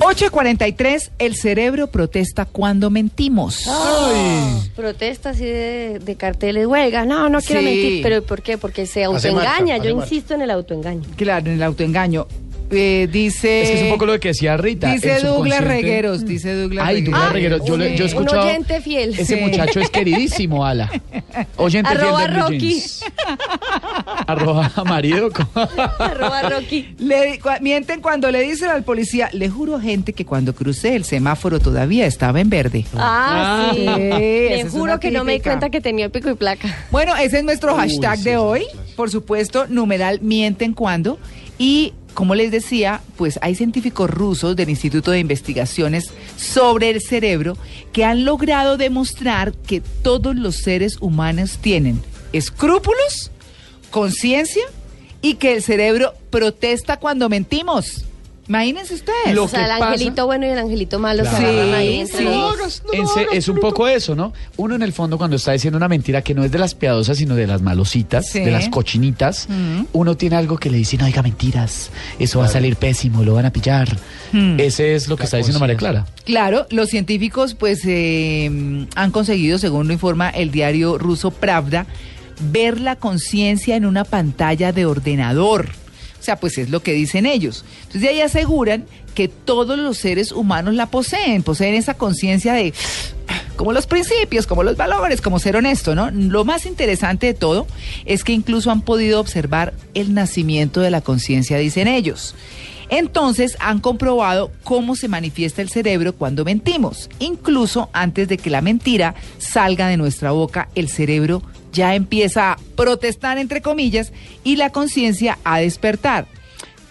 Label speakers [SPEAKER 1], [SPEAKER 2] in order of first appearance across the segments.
[SPEAKER 1] 8.43, el cerebro protesta cuando mentimos.
[SPEAKER 2] Protestas así de, de carteles, huelgas. No, no quiero
[SPEAKER 1] Sí.
[SPEAKER 2] mentir. ¿Pero por qué? Porque se autoengaña.
[SPEAKER 3] hace
[SPEAKER 2] Yo
[SPEAKER 3] marcha.
[SPEAKER 2] insisto en el autoengaño.
[SPEAKER 1] Claro, en el autoengaño. Eh, dice...
[SPEAKER 3] Es que es un poco lo que decía Rita.
[SPEAKER 1] Dice Douglas Regueros, dice Douglas
[SPEAKER 3] Ay,
[SPEAKER 1] Regueros.
[SPEAKER 3] Douglas Regueros. Yo, le- yo he
[SPEAKER 1] sí.
[SPEAKER 2] Un
[SPEAKER 3] escuchado.
[SPEAKER 2] oyente fiel.
[SPEAKER 3] Ese
[SPEAKER 1] Sí.
[SPEAKER 3] muchacho es queridísimo, Ala. Oyente fiel
[SPEAKER 2] Arroba
[SPEAKER 3] de Blue
[SPEAKER 2] Rocky.
[SPEAKER 3] Arroba marido.
[SPEAKER 2] Arroba Rocky.
[SPEAKER 1] Le- cua- mienten cuando le dicen al policía, le juro gente que cuando crucé el semáforo todavía estaba en verde.
[SPEAKER 2] Ah, sí.
[SPEAKER 1] esa
[SPEAKER 2] Me
[SPEAKER 1] es
[SPEAKER 2] juro que no me di cuenta que tenía pico y placa.
[SPEAKER 1] Bueno, ese es nuestro
[SPEAKER 3] Uy,
[SPEAKER 1] hashtag
[SPEAKER 3] sí,
[SPEAKER 1] de
[SPEAKER 3] sí,
[SPEAKER 1] hoy.
[SPEAKER 3] sí.
[SPEAKER 1] Por supuesto, numeral mienten cuando. Y como les decía, pues hay científicos rusos del Instituto de Investigaciones sobre el Cerebro que han logrado demostrar que todos los seres humanos tienen escrúpulos, conciencia y que el cerebro protesta cuando mentimos. Imagínense ustedes.
[SPEAKER 3] Lo
[SPEAKER 2] o sea,
[SPEAKER 3] que
[SPEAKER 2] el
[SPEAKER 3] pasa-
[SPEAKER 2] angelito bueno y el angelito malo se
[SPEAKER 1] Sí,
[SPEAKER 2] agarran ahí entre
[SPEAKER 1] sí.
[SPEAKER 2] los
[SPEAKER 3] No
[SPEAKER 2] dos.
[SPEAKER 3] hagas, no lo hagas, es un poco eso, ¿no? Uno en el fondo cuando está diciendo una mentira que no es de las piadosas, sino de las malositas,
[SPEAKER 1] Sí.
[SPEAKER 3] de las cochinitas,
[SPEAKER 1] Mm.
[SPEAKER 3] uno tiene algo que le dice, no diga mentiras, eso va a salir pésimo, lo van a pillar.
[SPEAKER 1] Mm.
[SPEAKER 3] Ese es lo que está diciendo María Clara.
[SPEAKER 1] Claro, los científicos pues eh, han conseguido, según lo informa el diario ruso Pravda, ver la conciencia en una pantalla de ordenador. Pues es lo que dicen ellos. Entonces de ahí aseguran que todos los seres humanos la poseen, poseen esa conciencia de como los principios, como los valores, como ser honesto, ¿no? Lo más interesante de todo es que incluso han podido observar el nacimiento de la conciencia, dicen ellos. Entonces han comprobado cómo se manifiesta el cerebro cuando mentimos. Incluso antes de que la mentira salga de nuestra boca, el cerebro ya empieza a protestar, entre comillas, y la conciencia a despertar.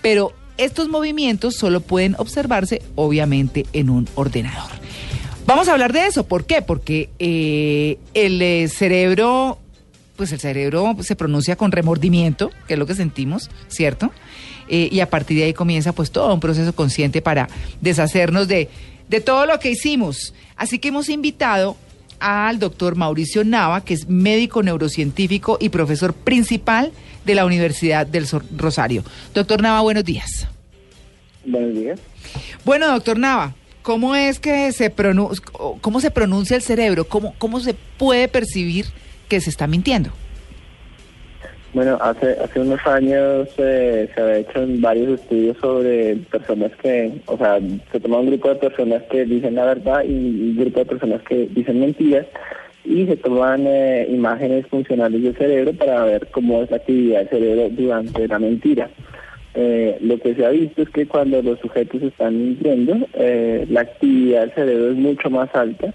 [SPEAKER 1] Pero estos movimientos solo pueden observarse, obviamente, en un ordenador. Vamos a hablar de eso. ¿Por qué? Porque eh, el eh, cerebro, pues el cerebro se pronuncia con remordimiento, que es lo que sentimos, ¿cierto? Eh, y a partir de ahí comienza pues todo un proceso consciente para deshacernos de, de todo lo que hicimos. Así que hemos invitado al doctor Mauricio Nava, que es médico neurocientífico y profesor principal de la Universidad del Rosario. Doctor Nava, buenos días.
[SPEAKER 4] Buenos días.
[SPEAKER 1] Bueno, doctor Nava, ¿cómo es que se pronuncia, cómo se pronuncia el cerebro? ¿Cómo, ¿Cómo se puede percibir que se está mintiendo?
[SPEAKER 4] Bueno, hace hace unos años eh, se había hecho varios estudios sobre personas que, o sea, se toma un grupo de personas que dicen la verdad y un grupo de personas que dicen mentiras y se toman eh, imágenes funcionales del cerebro para ver cómo es la actividad del cerebro durante la mentira. Eh, lo que se ha visto es que cuando los sujetos están mintiendo, eh, la actividad del cerebro es mucho más alta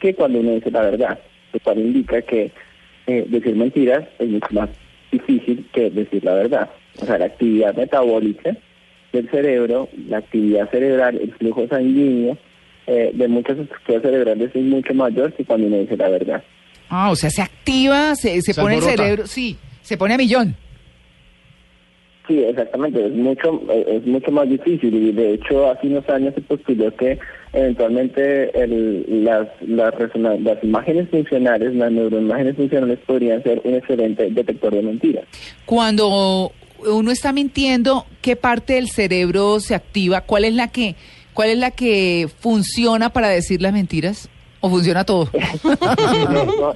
[SPEAKER 4] que cuando uno dice la verdad, lo cual indica que eh, decir mentiras es mucho más difícil que decir la verdad. O sea, la actividad metabólica del cerebro, la actividad cerebral, el flujo sanguíneo eh, de muchas estructuras cerebrales es mucho mayor que cuando uno dice la verdad.
[SPEAKER 1] Ah, o sea, se activa, se, se
[SPEAKER 3] Se
[SPEAKER 1] pone el cerebro, sí, se pone a millón.
[SPEAKER 4] Sí, exactamente, es mucho eh, es mucho más difícil y de hecho hace unos años se postuló que eventualmente el, las las, imágenes funcionales, las neuroimágenes funcionales podrían ser un excelente detector de mentiras.
[SPEAKER 1] Cuando uno está mintiendo, ¿qué parte del cerebro se activa? ¿Cuál es la que, cuál es la que funciona para decir las mentiras? ¿O funciona todo?
[SPEAKER 4] No, no.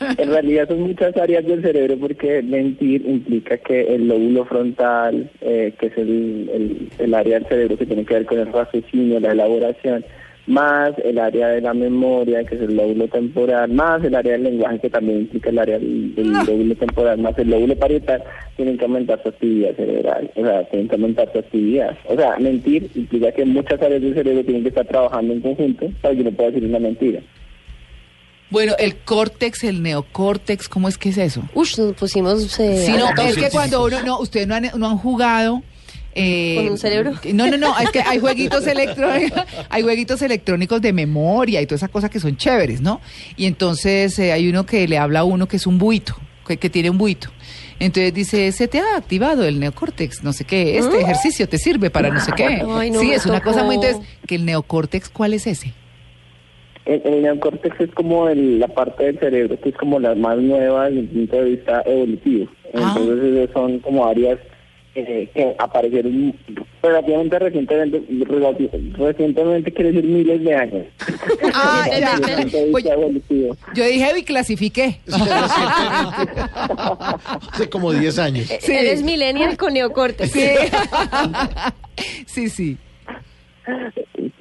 [SPEAKER 4] En realidad son muchas áreas del cerebro porque mentir implica que el lóbulo frontal, eh, que es el, el, el área del cerebro que tiene que ver con el raciocinio, la elaboración, más el área de la memoria, que es el lóbulo temporal, más el área del lenguaje, que también implica el área del, del lóbulo temporal, más el lóbulo parietal, tienen que aumentar su actividad cerebral, o sea, tienen que aumentar su actividad. O sea, mentir implica que muchas áreas del cerebro tienen que estar trabajando en conjunto para que uno pueda decir una mentira.
[SPEAKER 1] Bueno, el córtex, el neocórtex, ¿cómo es que es eso?
[SPEAKER 2] Ush, nos pusimos... eh,
[SPEAKER 1] Sí, no, es que cuando uno, no, ustedes no han, no han jugado eh,
[SPEAKER 2] ¿Con un cerebro?
[SPEAKER 1] No, no, no, es que hay jueguitos electrónicos, hay jueguitos electrónicos de memoria y todas esas cosas que son chéveres, ¿no? Y entonces eh, hay uno que le habla a uno que es un buito, que, que tiene un buito. Entonces dice, se te ha activado el neocórtex, no sé qué, este ejercicio te sirve para no sé qué.
[SPEAKER 2] Ay, no
[SPEAKER 1] sí, es una cosa muy... Entonces, que el neocórtex, ¿cuál es ese?
[SPEAKER 4] El, el neocórtex es como el- la parte del cerebro que es como la más nueva desde el punto de vista evolutivo.
[SPEAKER 1] Ah.
[SPEAKER 4] Entonces son como áreas eh, que aparecieron relativamente recientemente, recientemente quiere decir miles de años.
[SPEAKER 1] Ah, ya. Pues-. Yo dije y clasifiqué.
[SPEAKER 5] Hace como 10 años.
[SPEAKER 1] Sí.
[SPEAKER 2] Eres millennial con neocortes.
[SPEAKER 1] Sí. sí, sí.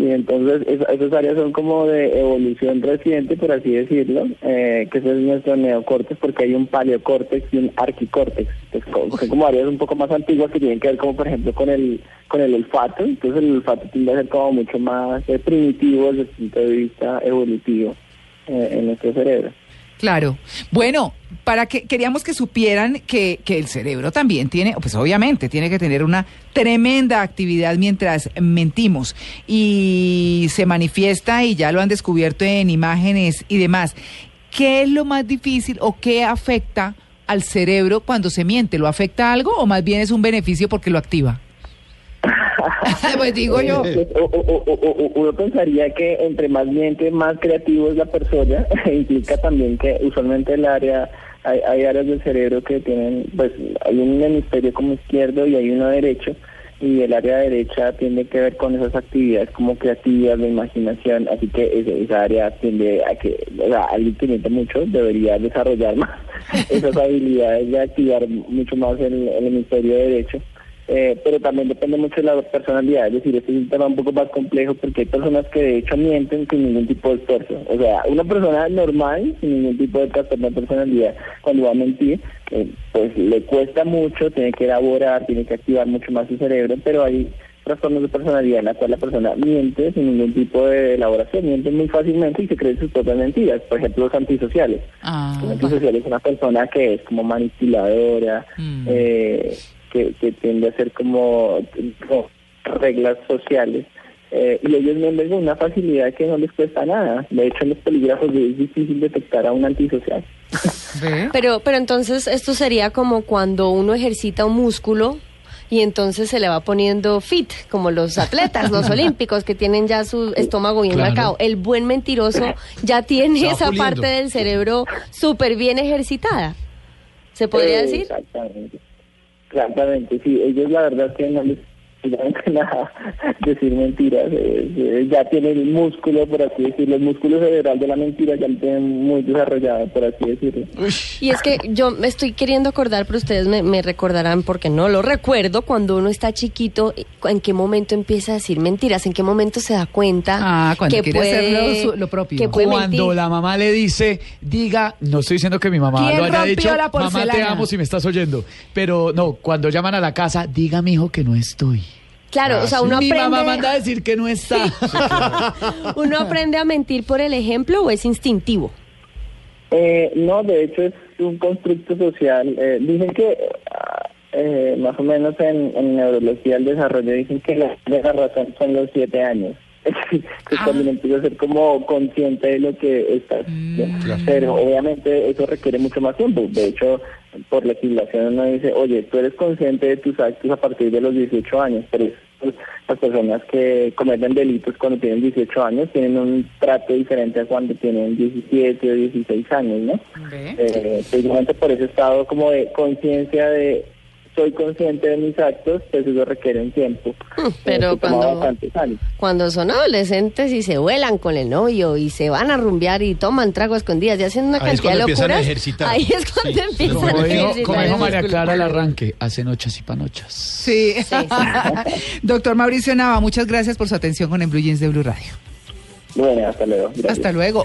[SPEAKER 4] Y entonces es- esas áreas son como de evolución reciente, por así decirlo, eh, que ese es nuestro neocórtex, porque hay un paleocórtex y un arquicórtex, que es co- son como áreas un poco más antiguas que tienen que ver como por ejemplo con el con el olfato, entonces el olfato tiende a ser como mucho más eh, primitivo desde el punto de vista evolutivo eh, en nuestro cerebro.
[SPEAKER 1] Claro. Bueno, para que queríamos que supieran que, que el cerebro también tiene, pues obviamente tiene que tener una tremenda actividad mientras mentimos y se manifiesta y ya lo han descubierto en imágenes y demás. ¿Qué es lo más difícil o qué afecta al cerebro cuando se miente? ¿Lo afecta algo o más bien es un beneficio porque lo activa? pues digo yo.
[SPEAKER 4] O- o- uno pensaría que entre más miente, más creativo es la persona. Implica también que usualmente el área, hay, áreas del cerebro que tienen, pues hay un hemisferio como izquierdo y hay uno derecho. Y el área derecha tiene que ver con esas actividades como creativas, de imaginación. Así que ese- esa área tiende a que, o sea, alguien que miente mucho debería desarrollar más esas habilidades de activar mucho más el hemisferio derecho. Eh, pero también depende mucho de la personalidad, es decir, este es un tema un poco más complejo porque hay personas que de hecho mienten sin ningún tipo de esfuerzo. O sea, una persona normal, sin ningún tipo de trastorno de personalidad, cuando va a mentir, eh, pues le cuesta mucho, tiene que elaborar, tiene que activar mucho más su cerebro, pero hay trastornos de personalidad en la cual la persona miente sin ningún tipo de elaboración, miente muy fácilmente y se cree sus propias mentiras. Por ejemplo, los antisociales.
[SPEAKER 1] Ah,
[SPEAKER 4] Un antisocial es una persona que es como manipuladora,
[SPEAKER 1] Mm.
[SPEAKER 4] eh, que, que tiende a ser como, como reglas sociales. eh, y ellos mienten con una facilidad que no les cuesta nada. De hecho, en los polígrafos es difícil detectar a un antisocial.
[SPEAKER 2] Pero, pero entonces esto sería como cuando uno ejercita un músculo y entonces se le va poniendo fit, como los atletas, los olímpicos que tienen ya su estómago bien
[SPEAKER 3] Claro.
[SPEAKER 2] marcado. El buen mentiroso ya tiene esa
[SPEAKER 5] puliendo.
[SPEAKER 2] parte del cerebro súper bien ejercitada. ¿Se podría
[SPEAKER 4] Eh,
[SPEAKER 2] decir?
[SPEAKER 4] Exactamente. Exactamente, sí. Ellos la verdad que no les sirve nada decir mentiras. eh, eh, ya tienen el músculo, por así decirlo, el músculo cerebral de la mentira ya lo tienen muy desarrollado, por así decirlo.
[SPEAKER 2] Y es que yo me estoy queriendo acordar, pero ustedes me, me recordarán porque no lo recuerdo, cuando uno está chiquito, ¿en qué momento empieza a decir mentiras? ¿En qué momento se da cuenta
[SPEAKER 1] Ah, cuando
[SPEAKER 2] que
[SPEAKER 1] quiere
[SPEAKER 2] puede,
[SPEAKER 1] hacer lo lo propio.
[SPEAKER 2] que puede
[SPEAKER 3] Cuando
[SPEAKER 2] mentir?
[SPEAKER 3] la mamá le dice, diga, no estoy diciendo que mi mamá
[SPEAKER 1] ¿Quién
[SPEAKER 3] lo haya dicho, mamá te
[SPEAKER 1] porcelana?"
[SPEAKER 3] amo si me estás oyendo. Pero no, cuando llaman a la casa, diga mi hijo que no estoy.
[SPEAKER 2] Claro, o sea, uno
[SPEAKER 3] mi
[SPEAKER 2] aprende,
[SPEAKER 3] mamá manda a decir que no está.
[SPEAKER 2] uno aprende a mentir por el ejemplo o es instintivo.
[SPEAKER 4] Eh, no, de hecho es un constructo social. Eh, dicen que ah, eh, más o menos en, en neurología del desarrollo dicen que la, de la razón son los siete años. que cuando uno empieza a ser como consciente de lo que está haciendo. Pero obviamente eso requiere mucho más tiempo. De hecho, por legislación uno dice, oye, tú eres consciente de tus actos a partir de los 18 años, pero las personas que cometen delitos cuando tienen 18 años tienen un trato diferente a cuando tienen 17 o 16 años, ¿no?
[SPEAKER 1] ¿Ve?
[SPEAKER 4] Eh, precisamente por ese estado como de conciencia de soy consciente de mis actos, pues eso requiere un tiempo.
[SPEAKER 2] pero
[SPEAKER 4] que toma
[SPEAKER 2] cuando-. Cuando son adolescentes y se vuelan con el novio y se van a rumbear y toman trago a escondidas y hacen una
[SPEAKER 5] Ahí es
[SPEAKER 2] cantidad de
[SPEAKER 5] cuando empiezan a
[SPEAKER 2] locuras,
[SPEAKER 5] ejercitar.
[SPEAKER 2] ahí es cuando
[SPEAKER 5] Sí.
[SPEAKER 2] empiezan
[SPEAKER 3] Como
[SPEAKER 2] a
[SPEAKER 3] dijo,
[SPEAKER 2] ejercitar
[SPEAKER 3] como
[SPEAKER 2] el
[SPEAKER 3] dijo María. Clara al arranque, hace noches y panochas.
[SPEAKER 1] Sí. Doctor Mauricio Nava, muchas gracias por su atención con En Blue Jeans de Blue Radio.
[SPEAKER 4] Bueno, hasta luego. Gracias.
[SPEAKER 1] Hasta luego.